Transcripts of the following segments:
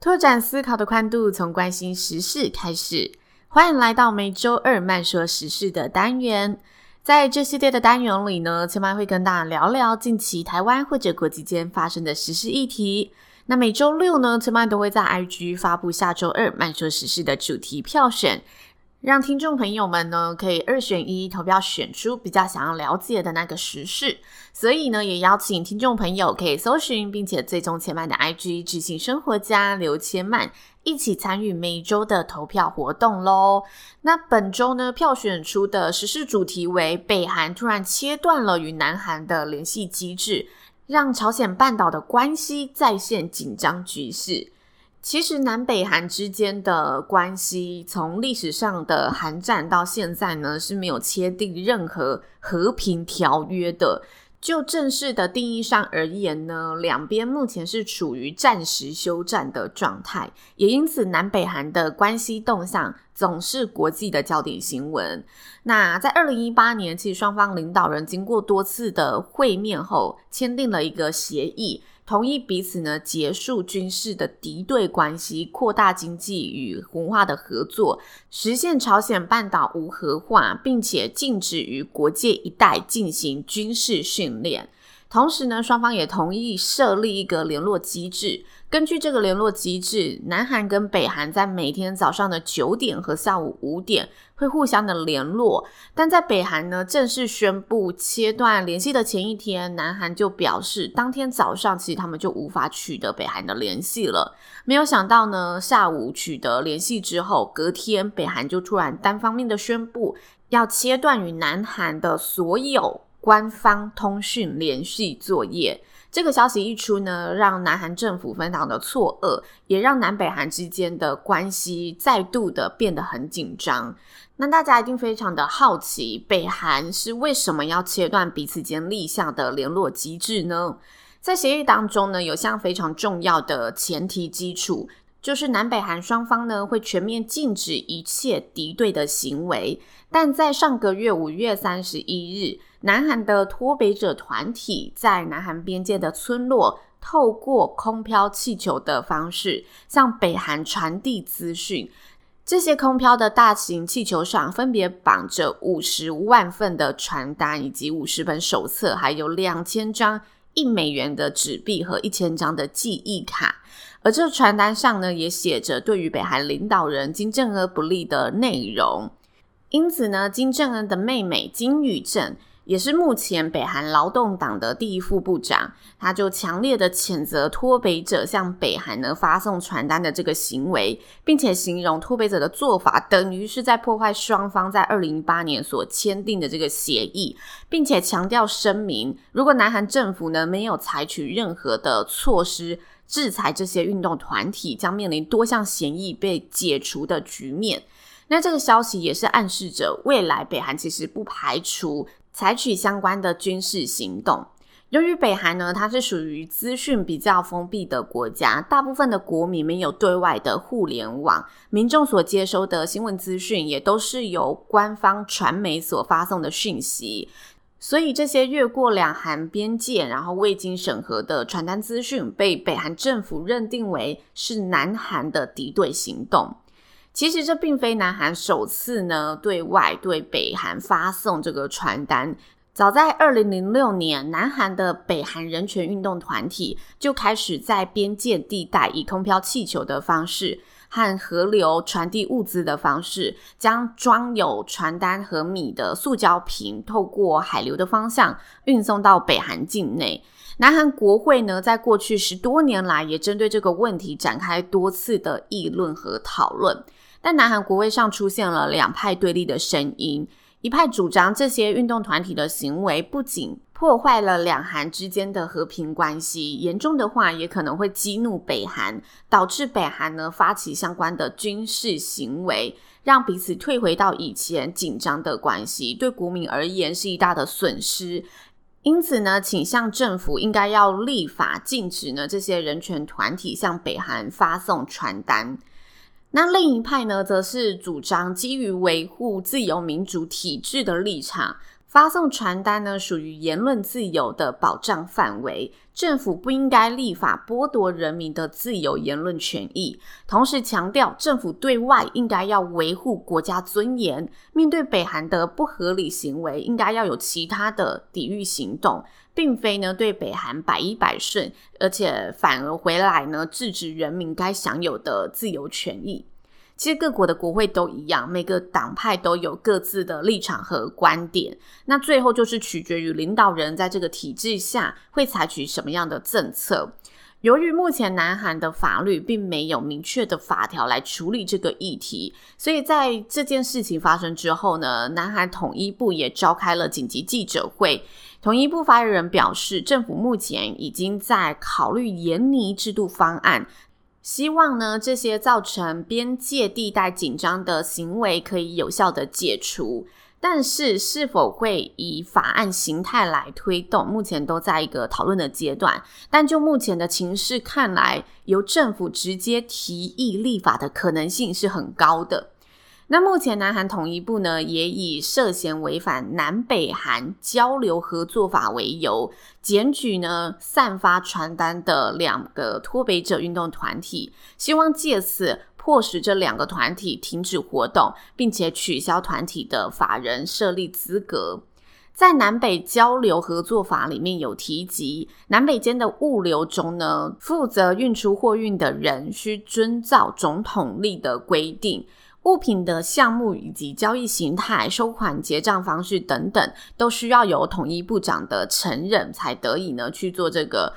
拓展思考的宽度，从关心时事开始。欢迎来到每周二慢说时事的单元。在这系列的单元里呢，千嫚会跟大家聊聊近期台湾或者国际间发生的时事议题。那每周六呢，千嫚都会在 IG 发布下周二慢说时事的主题票选。让听众朋友们呢可以二选一投票选出比较想要了解的那个时事，所以呢也邀请听众朋友可以搜寻并且追踪千嫚的 IG 执行生活家刘千嫚，一起参与每周的投票活动喽。那本周呢票选出的时事主题为北韩突然切断了与南韩的联系机制，让朝鲜半岛的关系再现紧张局势。其实南北韩之间的关系，从历史上的韩战到现在呢，是没有签订任何和平条约的。就正式的定义上而言呢，两边目前是处于暂时休战的状态，也因此南北韩的关系动向总是国际的焦点新闻。那在二零一八年，其实双方领导人经过多次的会面后，签订了一个协议。同意彼此呢结束军事的敌对关系，扩大经济与文化的合作，实现朝鲜半岛无核化，并且禁止于国界一带进行军事训练。同时呢，双方也同意设立一个联络机制。根据这个联络机制，南韩跟北韩在每天早上的九点和下午五点会互相的联络。但在北韩呢正式宣布切断联系的前一天，南韩就表示，当天早上其实他们就无法取得北韩的联系了。没有想到呢，下午取得联系之后，隔天北韩就突然单方面的宣布要切断与南韩的所有。官方通讯联系作业，这个消息一出呢，让南韩政府非常的错愕，也让南北韩之间的关系再度的变得很紧张。那大家一定非常的好奇，北韩是为什么要切断彼此间立下的联络机制呢？在协议当中呢，有项非常重要的前提基础，就是南北韩双方呢会全面禁止一切敌对的行为。但在上个月五月三十一日，南韩的脱北者团体在南韩边界的村落，透过空飘气球的方式向北韩传递资讯。这些空飘的大型气球上分别绑着五十万份的传单，以及五十本手册，还有两千张一美元的纸币和一千张的记忆卡。而这传单上呢，也写着对于北韩领导人金正恩不利的内容。因此呢，金正恩的妹妹金宇正也是目前北韩劳动党的第一副部长，他就强烈的谴责脱北者向北韩呢发送传单的这个行为，并且形容脱北者的做法等于是在破坏双方在二零一八年所签订的这个协议，并且强调声明，如果南韩政府呢没有采取任何的措施制裁这些运动团体，将面临多项协议被解除的局面。那这个消息也是暗示着，未来北韩其实不排除采取相关的军事行动。由于北韩呢，它是属于资讯比较封闭的国家，大部分的国民没有对外的互联网，民众所接收的新闻资讯也都是由官方传媒所发送的讯息，所以这些越过两韩边界，然后未经审核的传单资讯，被北韩政府认定为是南韩的敌对行动。其实这并非南韩首次呢对外对北韩发送这个传单。早在二零零六年，南韩的北韩人权运动团体就开始在边界地带以空飘气球的方式和河流传递物资的方式，将装有传单和米的塑胶瓶透过海流的方向运送到北韩境内。南韩国会呢，在过去十多年来也针对这个问题展开多次的议论和讨论。但南韩国会上出现了两派对立的声音，一派主张这些运动团体的行为不仅破坏了两韩之间的和平关系，严重的话也可能会激怒北韩，导致北韩呢发起相关的军事行为，让彼此退回到以前紧张的关系，对国民而言是一大的损失。因此呢，倾向政府应该要立法禁止呢这些人权团体向北韩发送传单。那另一派呢，则是主张基于维护自由民主体制的立场，发送传单呢属于言论自由的保障范围，政府不应该立法剥夺人民的自由言论权益。同时强调，政府对外应该要维护国家尊严，面对北韩的不合理行为，应该要有其他的抵御行动。并非呢对北韩百依百顺，而且反而回来呢制止人民该享有的自由权益。其实各国的国会都一样，每个党派都有各自的立场和观点。那最后就是取决于领导人在这个体制下会采取什么样的政策。由于目前南韩的法律并没有明确的法条来处理这个议题，所以在这件事情发生之后呢，南韩统一部也召开了紧急记者会。统一部发言人表示，政府目前已经在考虑研拟制度方案，希望呢这些造成边界地带紧张的行为可以有效的解除。但是是否会以法案形态来推动，目前都在一个讨论的阶段。但就目前的情势看来，由政府直接提议立法的可能性是很高的。那目前南韩统一部呢，也以涉嫌违反南北韩交流合作法为由，检举呢散发传单的两个脱北者运动团体，希望借此。迫使这两个团体停止活动，并且取消团体的法人设立资格。在南北交流合作法里面有提及，南北间的物流中呢，负责运出货运的人需遵照总统令的规定，物品的项目以及交易形态、收款结账方式等等，都需要由统一部长的承认才得以呢去做这个。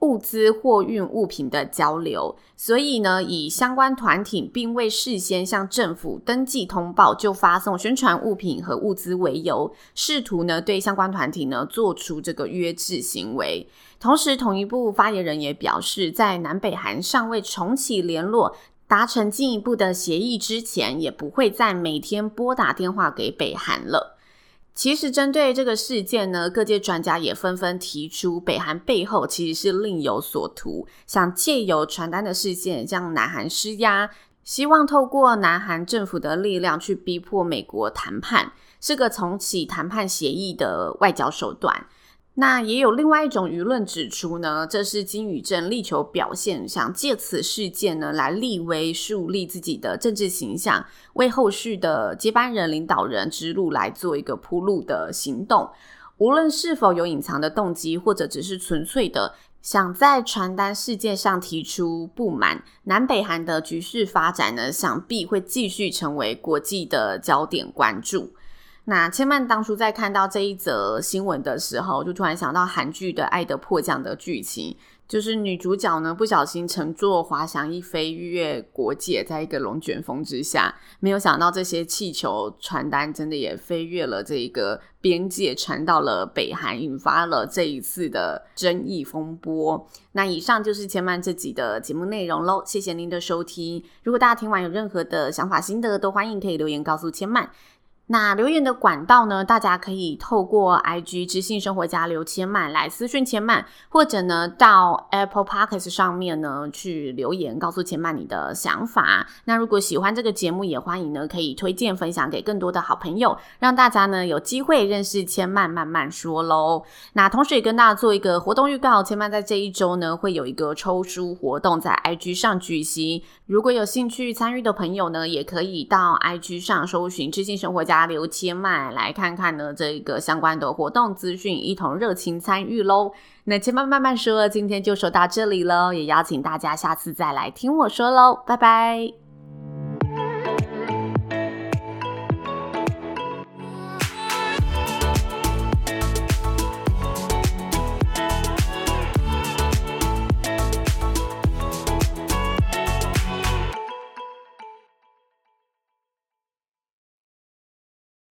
物资货运物品的交流，所以呢，以相关团体并未事先向政府登记通报就发送宣传物品和物资为由，试图呢对相关团体呢做出这个约制行为。同时，统一部发言人也表示，在南北韩尚未重启联络、达成进一步的协议之前，也不会再每天拨打电话给北韩了。其实，针对这个事件呢，各界专家也纷纷提出，北韩背后其实是另有所图，想借由传单的事件向南韩施压，希望透过南韩政府的力量去逼迫美国谈判，是个重启谈判协议的外交手段。那也有另外一种舆论指出呢，这是金宇正力求表现，想借此事件呢来立威树立自己的政治形象，为后续的接班人领导人之路来做一个铺路的行动。无论是否有隐藏的动机，或者只是纯粹的想在传单事件上提出不满，南北韩的局势发展呢，想必会继续成为国际的焦点关注。那千曼当初在看到这一则新闻的时候，就突然想到韩剧的《爱的迫降》的剧情，就是女主角呢不小心乘坐滑翔翼飞越国界，在一个龙卷风之下，没有想到这些气球传单真的也飞越了这一个边界，传到了北韩，引发了这一次的争议风波。那以上就是千曼这集的节目内容喽，谢谢您的收听。如果大家听完有任何的想法心得，都欢迎可以留言告诉千曼。那留言的管道呢？大家可以透过 IG 知性生活家刘千曼来私讯千曼，或者呢到 Apple Podcast 上面呢去留言，告诉千曼你的想法。那如果喜欢这个节目，也欢迎呢可以推荐分享给更多的好朋友，让大家呢有机会认识千曼慢慢说喽。那同时也跟大家做一个活动预告，千曼在这一周呢会有一个抽书活动在 IG 上举行。如果有兴趣参与的朋友呢，也可以到 IG 上搜寻知性生活家。W 千麦来看看呢，这个相关的活动资讯，一同热情参与喽。那千麦慢慢说，今天就说到这里喽，也邀请大家下次再来听我说喽，拜拜。